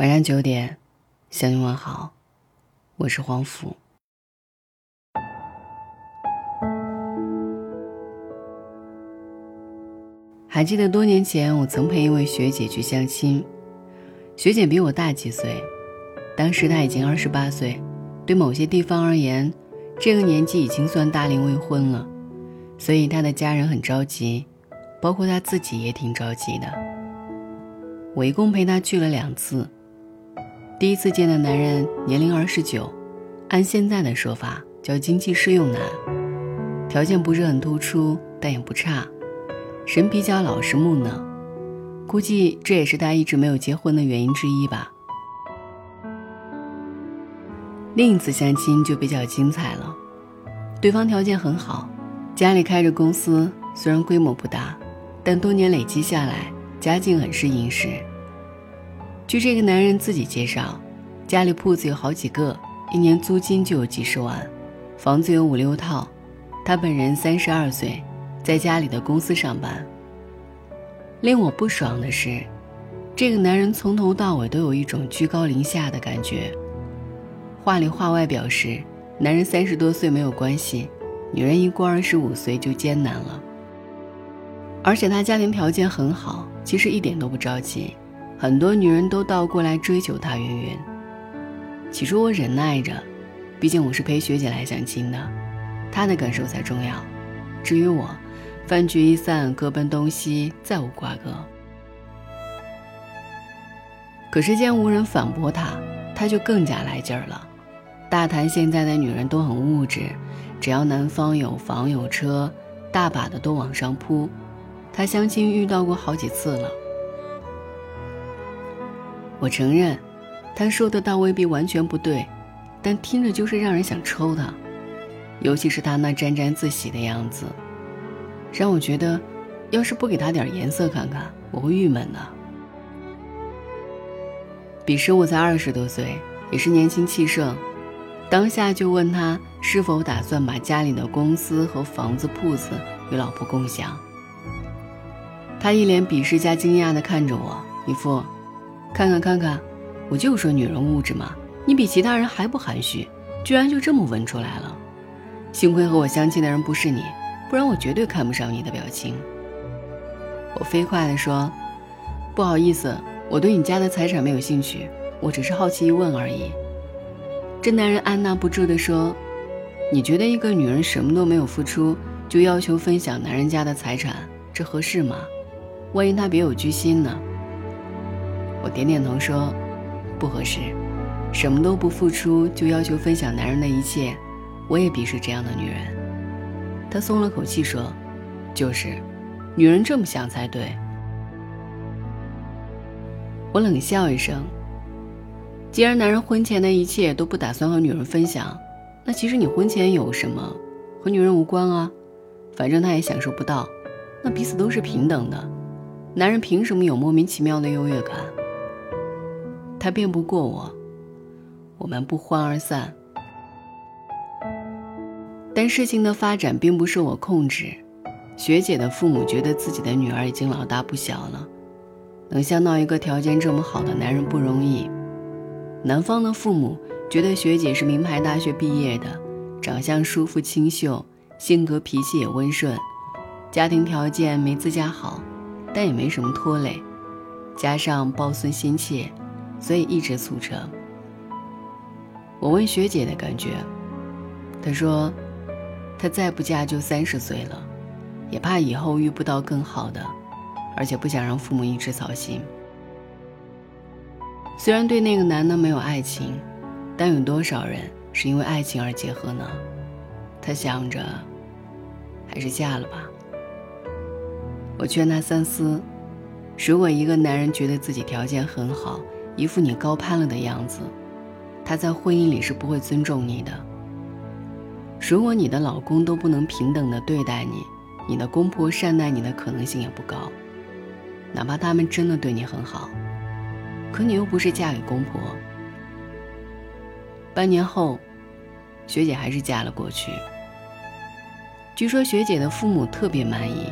晚上九点，向你问好，我是黄甫。还记得多年前，我曾陪一位学姐去相亲，学姐比我大几岁，当时她已经二十八岁，对某些地方而言，这个年纪已经算大龄未婚了，所以她的家人很着急，包括她自己也挺着急的。我一共陪她去了两次。第一次见的男人年龄二十九，按现在的说法叫经济适用男，条件不是很突出，但也不差，人比较老实木讷，估计这也是他一直没有结婚的原因之一吧。另一次相亲就比较精彩了，对方条件很好，家里开着公司，虽然规模不大，但多年累积下来，家境很是殷实。据这个男人自己介绍，家里铺子有好几个，一年租金就有几十万，房子有五六套。他本人三十二岁，在家里的公司上班。令我不爽的是，这个男人从头到尾都有一种居高临下的感觉。话里话外表示，男人三十多岁没有关系，女人一过二十五岁就艰难了。而且他家庭条件很好，其实一点都不着急。很多女人都倒过来追求他，云云。起初我忍耐着，毕竟我是陪学姐来相亲的，她的感受才重要。至于我，饭局一散，各奔东西，再无瓜葛。可是见无人反驳他，他就更加来劲儿了，大谈现在的女人都很物质，只要男方有房有车，大把的都往上扑。他相亲遇到过好几次了。我承认，他说的倒未必完全不对，但听着就是让人想抽他。尤其是他那沾沾自喜的样子，让我觉得，要是不给他点颜色看看，我会郁闷的。彼时我才二十多岁，也是年轻气盛，当下就问他是否打算把家里的公司和房子铺子与老婆共享。他一脸鄙视加惊讶的看着我，一副。看看看看，我就说女人物质嘛，你比其他人还不含蓄，居然就这么闻出来了。幸亏和我相亲的人不是你，不然我绝对看不上你的表情。我飞快地说：“不好意思，我对你家的财产没有兴趣，我只是好奇一问而已。”这男人按捺不住地说：“你觉得一个女人什么都没有付出，就要求分享男人家的财产，这合适吗？万一她别有居心呢？”我点点头说：“不合适，什么都不付出就要求分享男人的一切，我也鄙视这样的女人。”他松了口气说：“就是，女人这么想才对。”我冷笑一声：“既然男人婚前的一切都不打算和女人分享，那其实你婚前有什么和女人无关啊？反正他也享受不到，那彼此都是平等的，男人凭什么有莫名其妙的优越感？”他辩不过我，我们不欢而散。但事情的发展并不受我控制。学姐的父母觉得自己的女儿已经老大不小了，能相到一个条件这么好的男人不容易。男方的父母觉得学姐是名牌大学毕业的，长相舒服清秀，性格脾气也温顺，家庭条件没自家好，但也没什么拖累，加上抱孙心切。所以一直促成。我问学姐的感觉，她说，她再不嫁就三十岁了，也怕以后遇不到更好的，而且不想让父母一直操心。虽然对那个男的没有爱情，但有多少人是因为爱情而结合呢？她想着，还是嫁了吧。我劝她三思，如果一个男人觉得自己条件很好，一副你高攀了的样子，他在婚姻里是不会尊重你的。如果你的老公都不能平等的对待你，你的公婆善待你的可能性也不高。哪怕他们真的对你很好，可你又不是嫁给公婆。半年后，学姐还是嫁了过去。据说学姐的父母特别满意，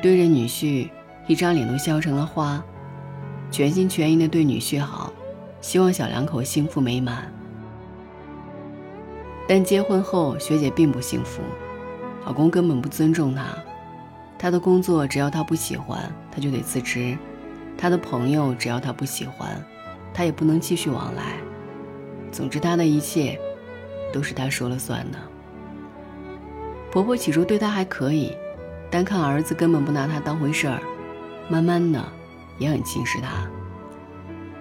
对着女婿，一张脸都笑成了花。全心全意的对女婿好，希望小两口幸福美满。但结婚后，学姐并不幸福，老公根本不尊重她，她的工作只要她不喜欢，她就得辞职；她的朋友只要她不喜欢，她也不能继续往来。总之，她的一切都是她说了算的。婆婆起初对她还可以，但看儿子根本不拿她当回事儿，慢慢的也很轻视他。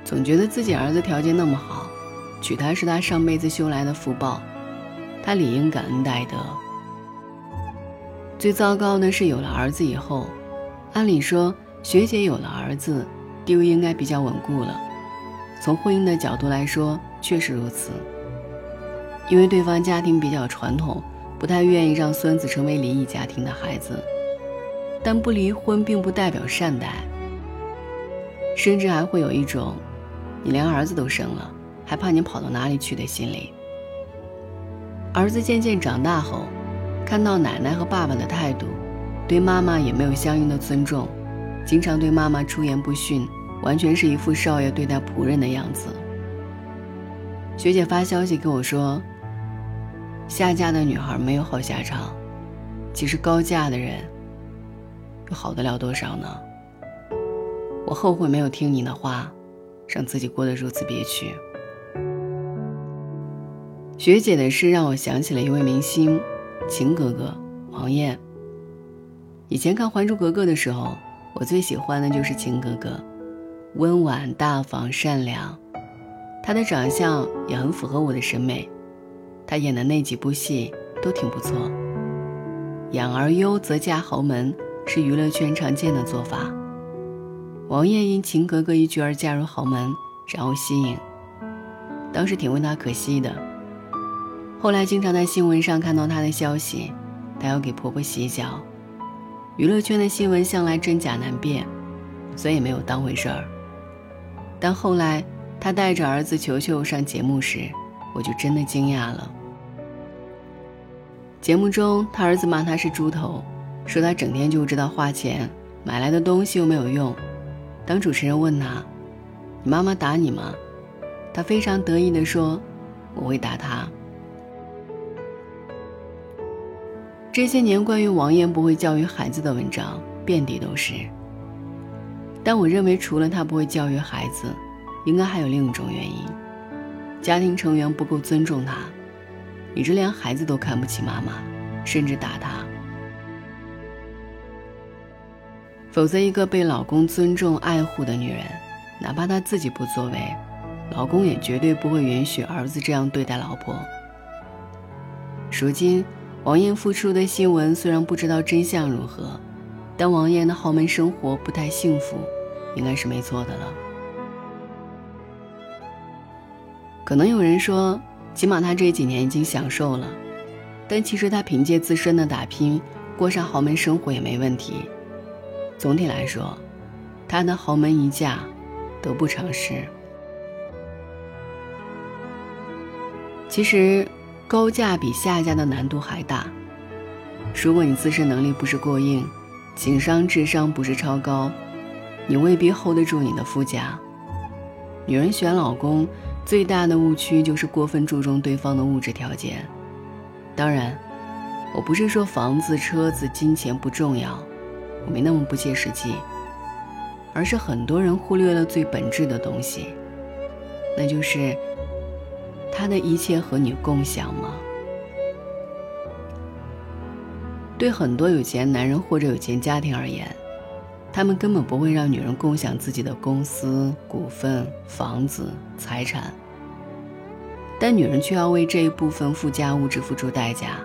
总觉得自己儿子条件那么好，娶她是他上辈子修来的福报。他理应感恩戴德。最糟糕的是，有了儿子以后，按理说学姐有了儿子，地位应该比较稳固了。从婚姻的角度来说，确实如此。因为对方家庭比较传统，不太愿意让孙子成为离异家庭的孩子。但不离婚并不代表善待，甚至还会有一种“你连儿子都生了，还怕你跑到哪里去”的心理。儿子渐渐长大后，看到奶奶和爸爸的态度，对妈妈也没有相应的尊重，经常对妈妈出言不逊，完全是一副少爷对待仆人的样子。学姐发消息跟我说：“下嫁的女孩没有好下场，其实高嫁的人又好得了多少呢？”我后悔没有听你的话，让自己过得如此憋屈。学姐的事让我想起了一位明星，秦格格王艳。以前看《还珠格格》的时候，我最喜欢的就是秦格格，温婉大方善良，她的长相也很符合我的审美。她演的那几部戏都挺不错。养儿优则嫁豪门是娱乐圈常见的做法。王艳因秦格格一句而嫁入豪门，然后吸引，当时挺为她可惜的。后来经常在新闻上看到她的消息，她要给婆婆洗脚。娱乐圈的新闻向来真假难辨，所以没有当回事儿。但后来她带着儿子球球上节目时，我就真的惊讶了。节目中，他儿子骂他是猪头，说他整天就知道花钱，买来的东西又没有用。当主持人问他：“你妈妈打你吗？”他非常得意地说：“我会打他。”这些年关于王艳不会教育孩子的文章遍地都是，但我认为除了她不会教育孩子，应该还有另一种原因：家庭成员不够尊重她，以致连孩子都看不起妈妈，甚至打她。否则，一个被老公尊重爱护的女人，哪怕她自己不作为，老公也绝对不会允许儿子这样对待老婆。如今。王艳复出的新闻虽然不知道真相如何，但王艳的豪门生活不太幸福，应该是没错的了。可能有人说，起码她这几年已经享受了，但其实她凭借自身的打拼，过上豪门生活也没问题。总体来说，她的豪门一嫁，得不偿失。其实。高价比下嫁的难度还大。如果你自身能力不是过硬，情商、智商不是超高，你未必 hold 得住你的夫家。女人选老公最大的误区就是过分注重对方的物质条件。当然，我不是说房子、车子、金钱不重要，我没那么不切实际，而是很多人忽略了最本质的东西，那就是。他的一切和你共享吗？对很多有钱男人或者有钱家庭而言，他们根本不会让女人共享自己的公司、股份、房子、财产，但女人却要为这一部分附加物质付出代价，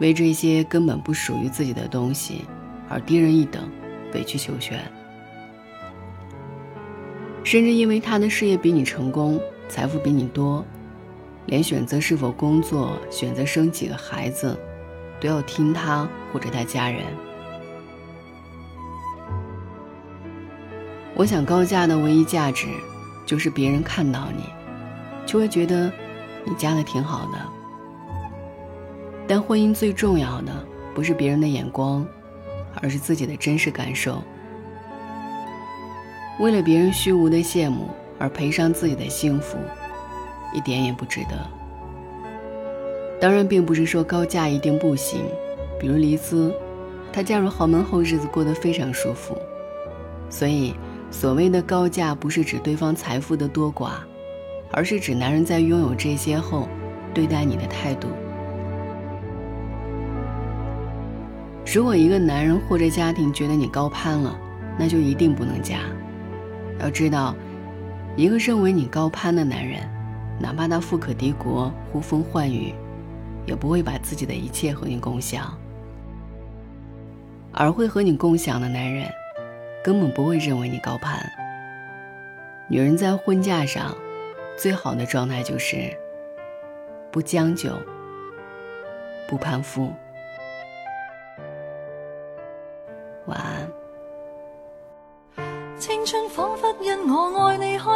为这些根本不属于自己的东西而低人一等、委曲求全，甚至因为他的事业比你成功。财富比你多，连选择是否工作、选择生几个孩子，都要听他或者他家人。我想高价的唯一价值，就是别人看到你，就会觉得你嫁的挺好的。但婚姻最重要的，不是别人的眼光，而是自己的真实感受。为了别人虚无的羡慕。而赔上自己的幸福，一点也不值得。当然，并不是说高价一定不行，比如黎姿，她嫁入豪门后日子过得非常舒服。所以，所谓的高价不是指对方财富的多寡，而是指男人在拥有这些后对待你的态度。如果一个男人或者家庭觉得你高攀了，那就一定不能嫁。要知道，一个认为你高攀的男人，哪怕他富可敌国、呼风唤雨，也不会把自己的一切和你共享。而会和你共享的男人，根本不会认为你高攀。女人在婚嫁上，最好的状态就是不将就、不攀附。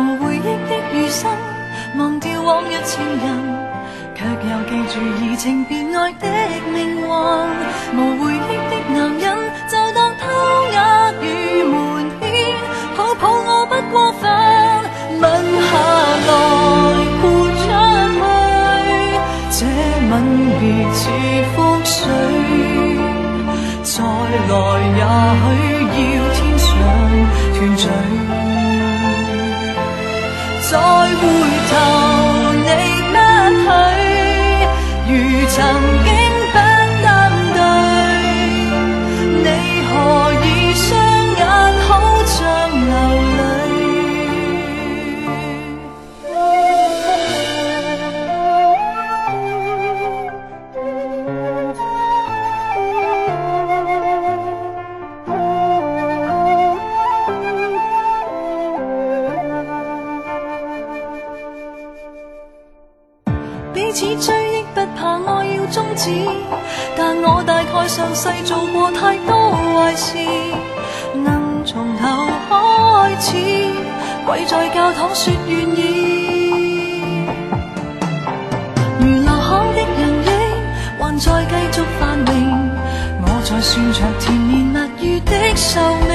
无回忆的余生，忘掉往日情人，却又记住移情别爱的命运。无回忆的男人，就当偷呃与瞒骗，抱抱我不过分，吻下来豁出去，这吻别似覆水。再来也许大概上世做过太多坏事，能从头开始，跪在教堂说愿意。如留下的人影，还在继续繁荣，我在算着甜言蜜语的寿命，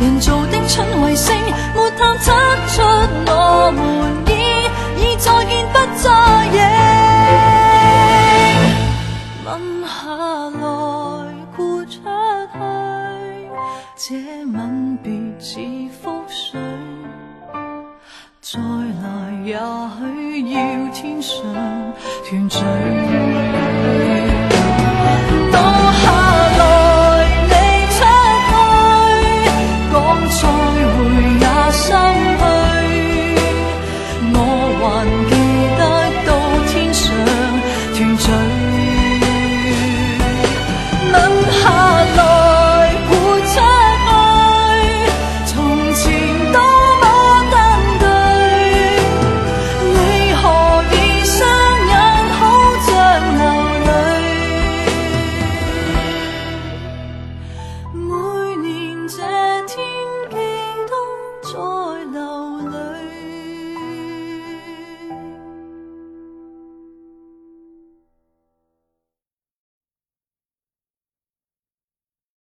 人造的春卫星，没探测出也许要天上团聚。